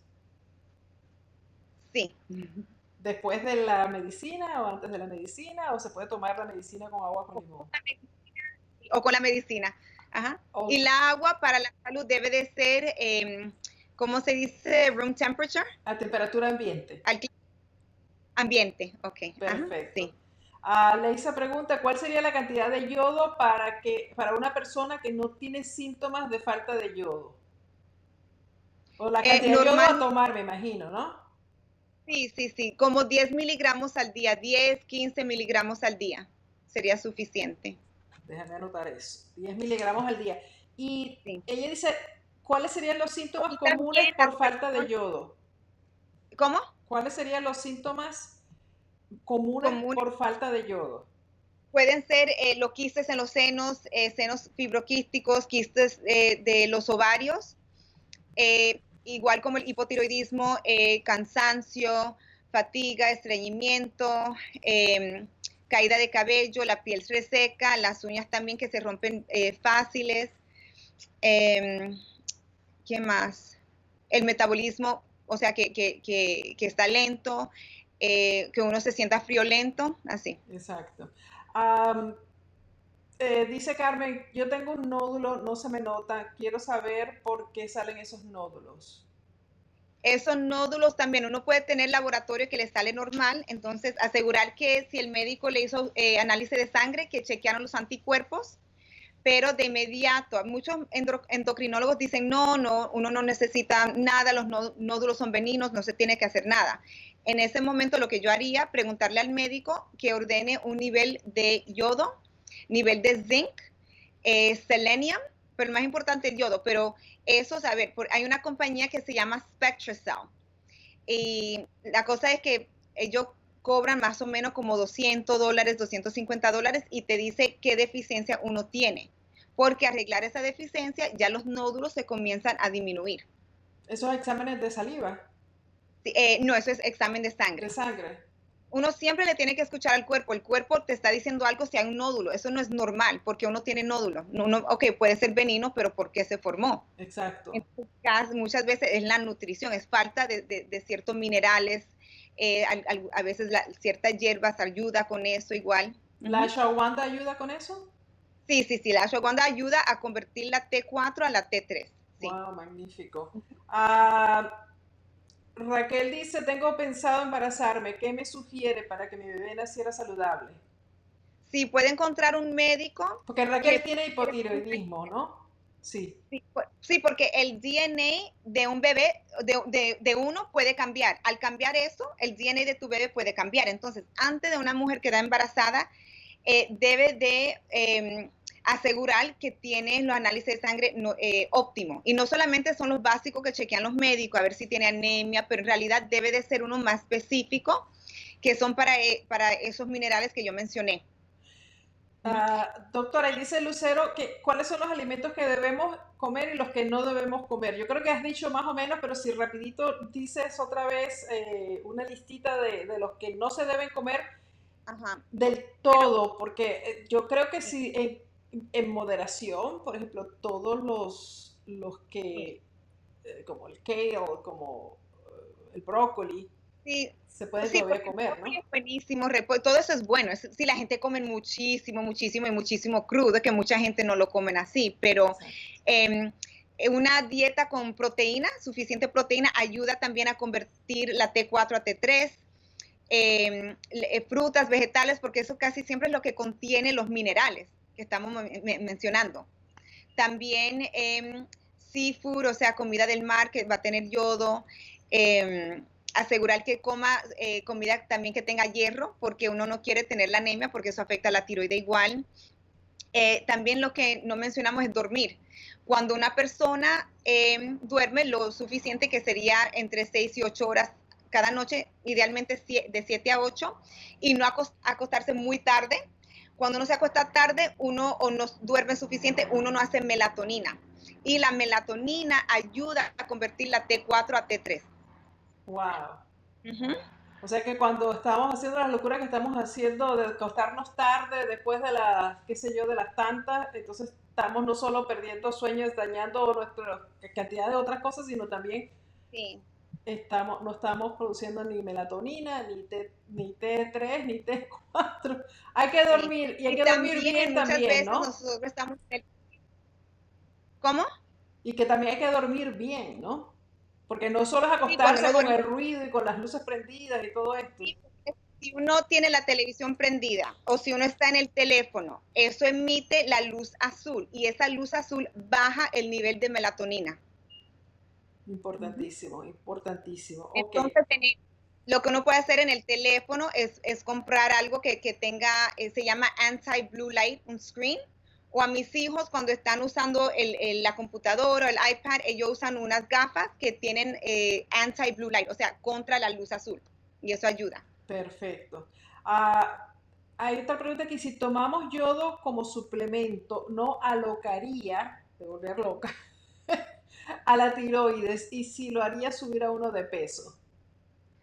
Sí. ¿Después de la medicina o antes de la medicina? ¿O se puede tomar la medicina con agua con limón? O con la medicina. Ajá. Y la agua para la salud debe de ser, eh, ¿cómo se dice? Room temperature. A temperatura ambiente. ambiente, ok. Perfecto. sí. Leisa pregunta, ¿cuál sería la cantidad de yodo para, que, para una persona que no tiene síntomas de falta de yodo? O la eh, cantidad de yodo a tomar, me imagino, ¿no? Sí, sí, sí, como 10 miligramos al día, 10, 15 miligramos al día sería suficiente. Déjame anotar eso, 10 miligramos al día. Y ella dice, ¿cuáles serían los síntomas comunes por falta de yodo? ¿Cómo? ¿Cuáles serían los síntomas comunes, por falta de yodo? Pueden ser eh, los quistes en los senos, eh, senos fibroquísticos, quistes eh, de los ovarios, eh, igual como el hipotiroidismo, eh, cansancio, fatiga, estreñimiento, em, caída de cabello, la piel se reseca, las uñas también que se rompen eh, fáciles. Em, ¿Qué más? El metabolismo, o sea, que, está lento, que uno se sienta friolento, así. Exacto. Dice Carmen, yo tengo un nódulo, no se me nota, quiero saber por qué salen esos nódulos esos nódulos también uno puede tener laboratorio que le sale normal, entonces asegurar que si el médico le hizo eh, análisis de sangre, que chequearon los anticuerpos, pero de inmediato, muchos endocrinólogos dicen, no, no, uno no necesita nada, los nódulos son benignos, no se tiene que hacer nada. En ese momento lo que yo haría, preguntarle al médico que ordene un nivel de yodo, nivel de zinc, eh, selenium, pero más importante el yodo, pero eso, a ver, hay una compañía que se llama SpectraCell y la cosa es que ellos cobran más o menos como 200 dólares, 250 dólares y te dice qué deficiencia uno tiene, porque arreglar esa deficiencia ya los nódulos se comienzan a disminuir. ¿Esos exámenes de saliva? Eh, no, eso es examen de sangre. De sangre uno siempre le tiene que escuchar al cuerpo. El cuerpo te está diciendo algo si hay un nódulo. Eso no es normal porque uno tiene nódulo. No, no, ok, puede ser benigno, pero ¿por qué se formó? Exacto. muchas veces es la nutrición, es falta de, ciertos minerales. Eh, a, veces ciertas hierbas ayuda con eso igual. ¿La ashwagandha ayuda con eso? Sí, sí, sí. La ashwagandha ayuda a convertir la T4 a la T3. Wow, magnífico. Raquel dice, tengo pensado embarazarme. ¿Qué me sugiere para que mi bebé naciera saludable? Sí, puede encontrar un médico. Porque Raquel tiene hipotiroidismo, ¿no? Sí. sí. porque el DNA de un bebé, de, uno, puede cambiar. Al cambiar eso, el DNA de tu bebé puede cambiar. Entonces, antes de una mujer quedar embarazada, eh, debe de em, asegurar que tiene los análisis de sangre eh, óptimo. Y no solamente son los básicos que chequean los médicos, a ver si tiene anemia, pero en realidad debe de ser uno más específico, que son para, eh, para esos minerales que yo mencioné. Ah, doctora, y dice Lucero que cuáles son los alimentos que debemos comer y los que no debemos comer. Yo creo que has dicho más o menos, pero si rapidito dices otra vez eh, una listita de, de, los que no se deben comer del todo, porque yo creo que si en moderación, por ejemplo, todos los, los que, eh, como el kale, como eh, el brócoli, se puede comer, ¿no? Es buenísimo, todo eso es bueno. si la gente come muchísimo, muchísimo y muchísimo crudo, que mucha gente no lo comen así, pero em, una dieta con proteína, suficiente proteína, ayuda también a convertir la T4 a T3. Em, eh, frutas, vegetales, porque eso casi siempre es lo que contiene los minerales que estamos mencionando. También eh, seafood, o sea, comida del mar que va a tener yodo. Em, asegurar que coma eh, comida también que tenga hierro, porque uno no quiere tener la anemia, porque eso afecta a la tiroide igual. Eh, también lo que no mencionamos es dormir. Cuando una persona em, duerme lo suficiente, que sería entre 6 y 8 horas cada noche, idealmente de 7 a 8, y no acostarse muy tarde, cuando uno se acuesta tarde, uno o no duerme suficiente, uno no hace melatonina. Y la melatonina ayuda a convertir la T4 a T3. Wow. O sea que cuando estamos haciendo las locuras que estamos haciendo de acostarnos tarde, después de las, qué sé yo, de las tantas, entonces estamos no solo perdiendo sueños, dañando nuestra cantidad de otras cosas, sino también sí. Estamos, no estamos produciendo ni melatonina, ni, T, ni T3, ni T4. Hay que dormir, y hay que dormir bien también, ¿no? Nosotros estamos ¿Cómo? Y que también hay que dormir bien, ¿no? Porque no solo es acostarse con el ruido y con las luces prendidas y todo esto. Si uno tiene la televisión prendida o si uno está en el teléfono, eso emite la luz azul y esa luz azul baja el nivel de melatonina. Importantísimo, importantísimo. Entonces, lo que uno puede hacer en el teléfono es, comprar algo que, tenga, eh, se llama anti-blue light, un screen. O a mis hijos cuando están usando la computadora o el iPad, ellos usan unas gafas que tienen eh, anti-blue light, o sea, contra la luz azul. Y eso ayuda. Perfecto. Ah, hay otra pregunta que si tomamos yodo como suplemento, ¿no alocaría, de volver loca, a la tiroides y si lo haría subir a uno de peso?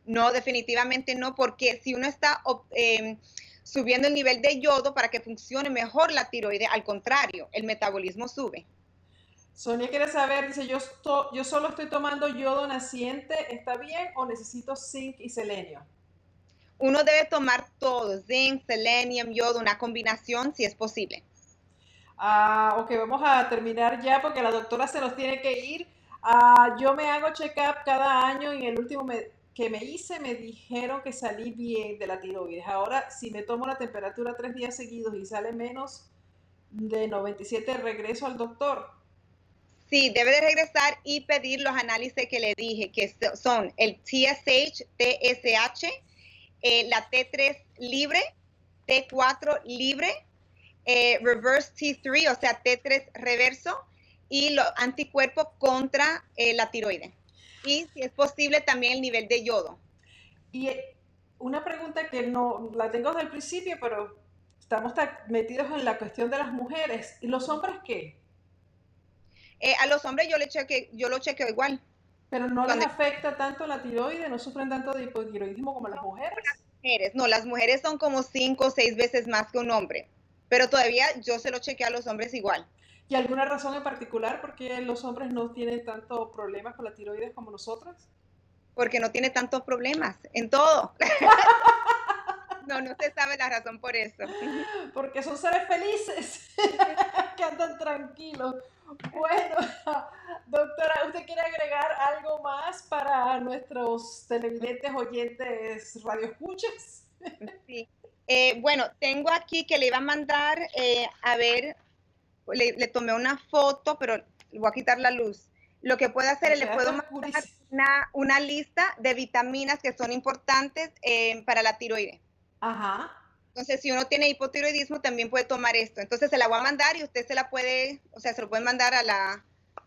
No, definitivamente no, porque si uno está em, subiendo el nivel de yodo para que funcione mejor la tiroides, al contrario, el metabolismo sube. Sonia quiere saber, dice, yo, yo solo estoy tomando yodo naciente, ¿está bien o necesito zinc y selenio? Uno debe tomar todo, zinc, selenium, yodo, una combinación si es posible. Ah, ok, vamos a terminar ya porque la doctora se nos tiene que ir. Ah, yo me hago check-up cada año y el último que me hice me dijeron que salí bien de la tiroides. Ahora, si me tomo la temperatura tres días seguidos y sale menos de 97, regreso al doctor. Sí, debe de regresar y pedir los análisis que le dije, que son el TSH, TSH, eh, la T3 libre, T4 libre, eh, reverse T3, o sea, T3 reverso, y los anticuerpos contra eh, la tiroides. Y si es posible también el nivel de yodo. Y eh, una pregunta que no la tengo desde el principio, pero estamos metidos en la cuestión de las mujeres. ¿Y los hombres qué? a los hombres yo, le cheque, yo lo chequeo igual. Pero no les afecta tanto la tiroides, no sufren tanto de hipotiroidismo como las mujeres. Las mujeres. No, las mujeres son como cinco o seis veces más que un hombre. Pero todavía yo se lo chequeo a los hombres igual. ¿Y alguna razón en particular por qué los hombres no tienen tantos problemas con la tiroides como nosotras? Porque no tiene tantos problemas en todo. no, no se sabe la razón por eso. Porque son seres felices, que andan tranquilos. Bueno, doctora, ¿usted quiere agregar algo más para nuestros televidentes, oyentes, radioescuchas? Sí, eh, bueno, tengo aquí que le iba a mandar, eh, a ver, le, tomé una foto, pero voy a quitar la luz. Lo que puedo hacer es le puedo mandar una, lista de vitaminas que son importantes eh, para la tiroides. Ajá. Entonces, si uno tiene hipotiroidismo, también puede tomar esto. Entonces, se la voy a mandar y usted se la puede, o sea, se lo puede mandar a la,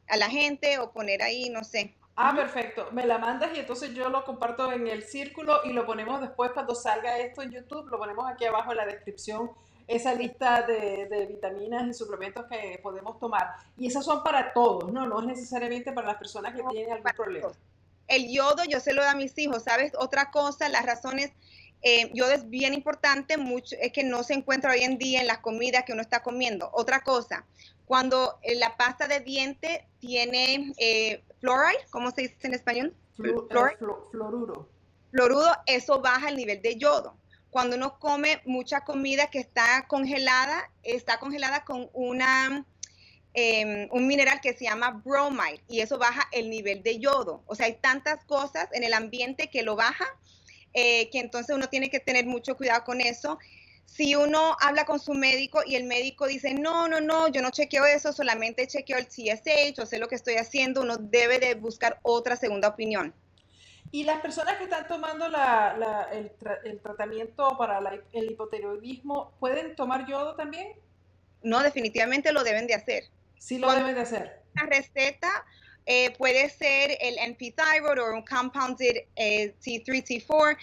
a la gente o poner ahí, no sé. Ah, perfecto. Me la mandas y entonces yo lo comparto en el círculo y lo ponemos después cuando salga esto en YouTube, lo ponemos aquí abajo en la descripción, esa lista de, vitaminas y suplementos que podemos tomar. Y esas son para todos, ¿no? No es necesariamente para las personas que tienen algún problema. El yodo yo se lo doy a mis hijos, ¿sabes? Otra cosa, las razones eh, yodo es bien importante, mucho, es que no se encuentra hoy en día en las comidas que uno está comiendo. Otra cosa, cuando eh, la pasta de diente tiene eh, fluoride, ¿cómo se dice en español? fluoruro. Fluoruro, eso baja el nivel de yodo. Cuando uno come mucha comida que está congelada, está congelada con una, em, un mineral que se llama bromide y eso baja el nivel de yodo. O sea, hay tantas cosas en el ambiente que lo baja, eh, que entonces uno tiene que tener mucho cuidado con eso si uno habla con su médico y el médico dice, no, no, no, yo no chequeo eso, solamente chequeo el TSH o sé lo que estoy haciendo, uno debe de buscar otra segunda opinión. ¿Y las personas que están tomando el, tratamiento para el hipotiroidismo pueden tomar yodo también? No, definitivamente lo deben de hacer. Sí lo deben de hacer. La receta eh, puede ser el NP-thyroid o un compounded eh, T3, T4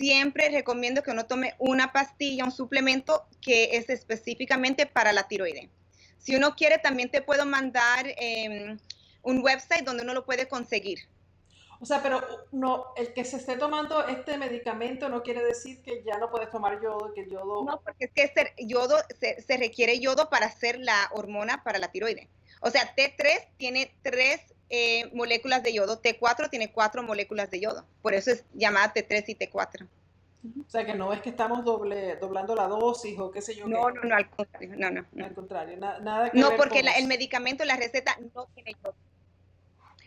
siempre recomiendo que uno tome una pastilla, un suplemento que es específicamente para la tiroides. Si uno quiere, también te puedo mandar em, un website donde uno lo puede conseguir. O sea, pero no, el que se esté tomando este medicamento no quiere decir que ya no puedes tomar yodo, que el yodo... No, porque es que ser, yodo, se, se, requiere yodo para hacer la hormona para la tiroides. O sea, T3 tiene tres eh, moléculas de yodo. T4 tiene cuatro moléculas de yodo. Por eso es llamada T3 y T4. O sea que no es que estamos doble, doblando la dosis o qué sé yo. No, no, no, al contrario. No, no, Al contrario, nada que No, porque el medicamento, la receta no tiene yodo.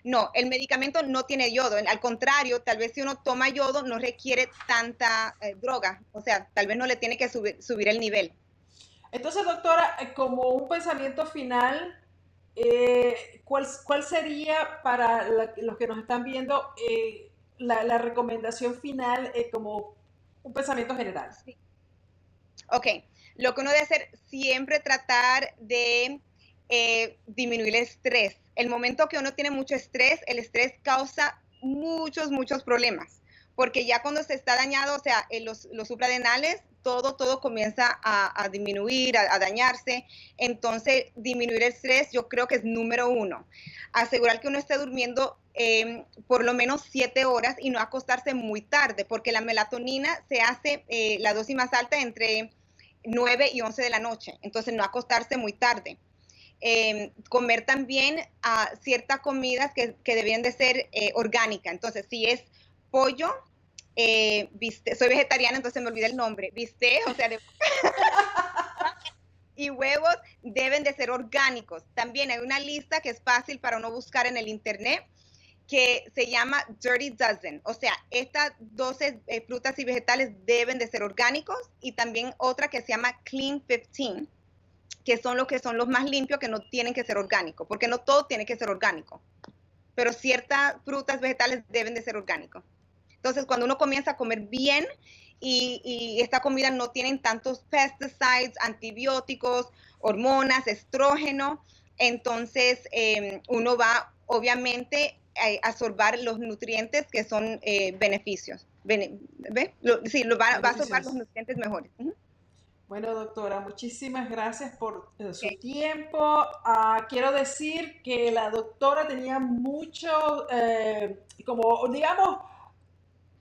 No, el medicamento no tiene yodo. Al contrario, tal vez si uno toma yodo no requiere tanta eh, droga. O sea, tal vez no le tiene que subir, el nivel. Entonces, doctora, eh, como un pensamiento final, eh, ¿cuál, ¿cuál, sería para los que nos están viendo la, recomendación final como un pensamiento general? Sí. Ok, lo que uno debe hacer siempre tratar de disminuir el estrés el momento que uno tiene mucho estrés, el estrés causa muchos, muchos problemas, porque ya cuando se está dañado, o sea, los, los supradenales, todo, todo comienza a, disminuir, a, dañarse. Entonces, disminuir el estrés yo creo que es número uno. Asegurar que uno esté durmiendo em, por lo menos siete horas y no acostarse muy tarde, porque la melatonina se hace eh, la dosis más alta entre 9 y 11 de la noche. Entonces, no acostarse muy tarde. Em, comer también a ciertas comidas que, que deben de ser eh, orgánicas. Entonces, si es pollo, eh, soy vegetariana, entonces me olvidé el nombre, viste, o sea, y huevos deben de ser orgánicos. También hay una lista que es fácil para uno buscar en el internet que se llama Dirty Dozen. O sea, estas 12 eh, frutas y vegetales deben de ser orgánicos y también otra que se llama Clean 15 que son los que son los más limpios, que no tienen que ser orgánicos, porque no todo tiene que ser orgánico, pero ciertas frutas, vegetales deben de ser orgánicos. Entonces, cuando uno comienza a comer bien y, esta comida no tiene tantos pesticides, antibióticos, hormonas, estrógeno, entonces em, uno va obviamente a absorber los nutrientes que son eh, beneficios. ¿Ve? sí, lo va, a absorber los nutrientes mejores. Bueno, doctora, muchísimas gracias por eh, su tiempo. Ah, quiero decir que la doctora tenía mucho, eh, como digamos,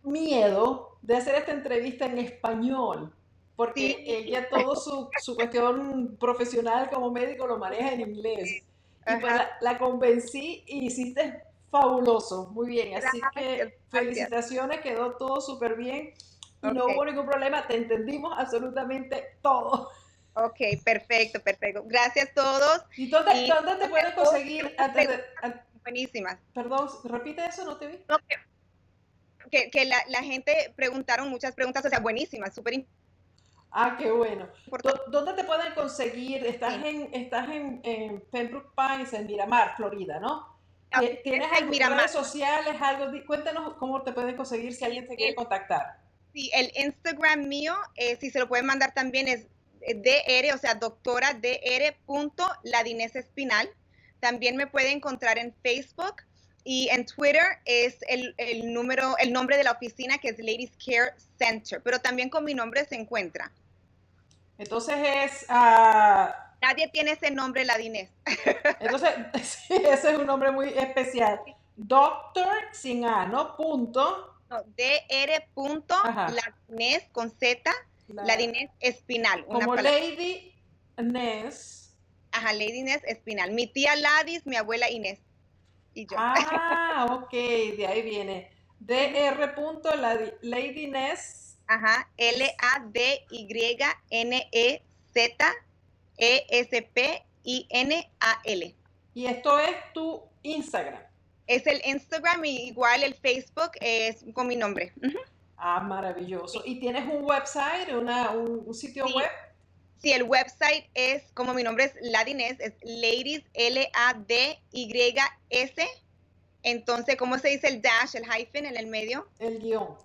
miedo de hacer esta entrevista en español, porque ella todo su, su, cuestión profesional como médico lo maneja en inglés. Y pues la, convencí y hiciste fabuloso, muy bien. Así que felicitaciones, quedó todo súper bien. No hubo ningún problema, te entendimos absolutamente todo. Ok, perfecto, perfecto. Gracias a todos. ¿Y dónde, te pueden conseguir? Buenísimas. Perdón, repite eso, no te vi. Que, la, gente preguntaron muchas preguntas, o sea, buenísimas, súper Ah, qué bueno. ¿Dónde te pueden conseguir? Estás en estás en, Pembroke Pines, en Miramar, Florida, ¿no? Ah, ¿Tienes redes sociales, algo? Cuéntanos cómo te pueden conseguir si alguien te quiere contactar. Sí, el Instagram mío, eh, si se lo pueden mandar también, es eh, dr, o sea, doctora dr. Ladinés Espinal. También me puede encontrar en Facebook y en Twitter es el, número, el nombre de la oficina que es Ladies Care Center, pero también con mi nombre se encuentra. Entonces es... Ah, Nadie tiene ese nombre, Ladinés. Entonces, sí, ese es un nombre muy especial. Doctor sin A, ¿no? Punto. Dr. Ladinés con Z, la, Espinal. como Lady Inés. Ajá, Lady Inés Espinal. Mi tía Ladis, mi abuela Inés y yo. Ah, ok, de ahí viene. Dr. Lady Inés. Ajá, L-A-D-Y-N-E-Z-E-S-P-I-N-A-L. Y esto es tu Instagram. Es el Instagram y igual el Facebook es con mi nombre. Ah, maravilloso. ¿Y tienes un website, una, un, sitio web? Sí, el website es, como mi nombre es Ladines, es Ladies, L-A-D-Y-S. Entonces, ¿cómo se dice el dash, el hyphen en el medio? El guion.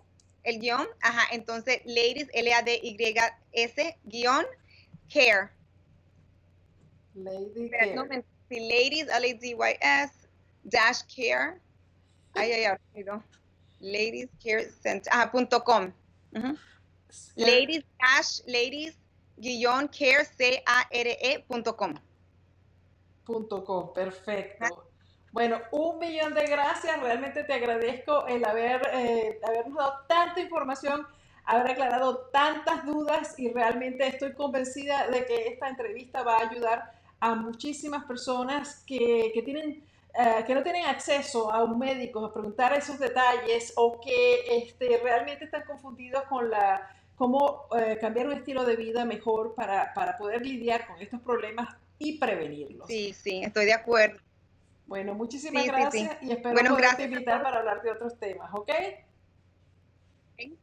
El guion, ajá. Entonces, Ladies, L-A-D-Y-S, guion, care. Lady No, ladies, L-A-D-Y-S, dash care. Ay, ay, ay, Ladies Care Center, ah, punto com. Ladies dash, ladies guion care, C-A-R-E punto com. Punto com, perfecto. Bueno, un millón de gracias. Realmente te agradezco el haber, eh, habernos dado tanta información, haber aclarado tantas dudas y realmente estoy convencida de que esta entrevista va a ayudar a muchísimas personas que, que tienen eh, que no tienen acceso a un médico a preguntar esos detalles o que este, realmente están confundidos con la cómo eh, cambiar un estilo de vida mejor para, para poder lidiar con estos problemas y prevenirlos. Sí, sí, estoy de acuerdo. Bueno, muchísimas gracias y espero bueno, poderte invitar para hablar de otros temas, ¿ok?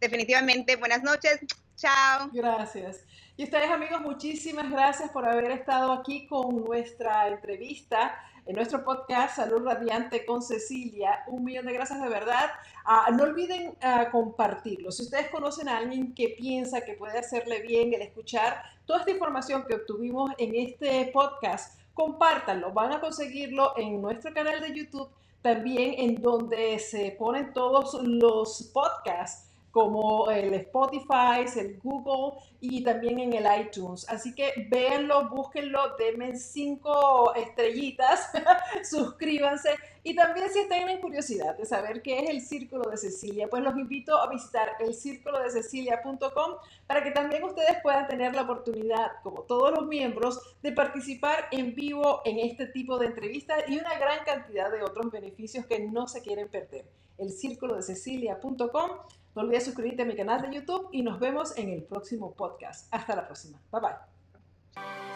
Definitivamente. Buenas noches. Chao. Gracias. Y ustedes amigos, muchísimas gracias por haber estado aquí con nuestra entrevista en nuestro podcast Salud Radiante con Cecilia. Un millón de gracias de verdad. Ah, no olviden ah, compartirlo. Si ustedes conocen a alguien que piensa que puede hacerle bien el escuchar toda esta información que obtuvimos en este podcast, compártanlo. Van a conseguirlo en nuestro canal de YouTube, también en donde se ponen todos los podcasts como el Spotify, el Google y también en el iTunes. Así que véanlo, búsquenlo, denme cinco estrellitas, suscríbanse y también si tienen curiosidad de saber qué es el Círculo de Cecilia, pues los invito a visitar el para que también ustedes puedan tener la oportunidad, como todos los miembros, de participar en vivo en este tipo de entrevistas y una gran cantidad de otros beneficios que no se quieren perder. El no olvides suscribirte a mi canal de YouTube y nos vemos en el próximo podcast. Hasta la próxima. Bye bye.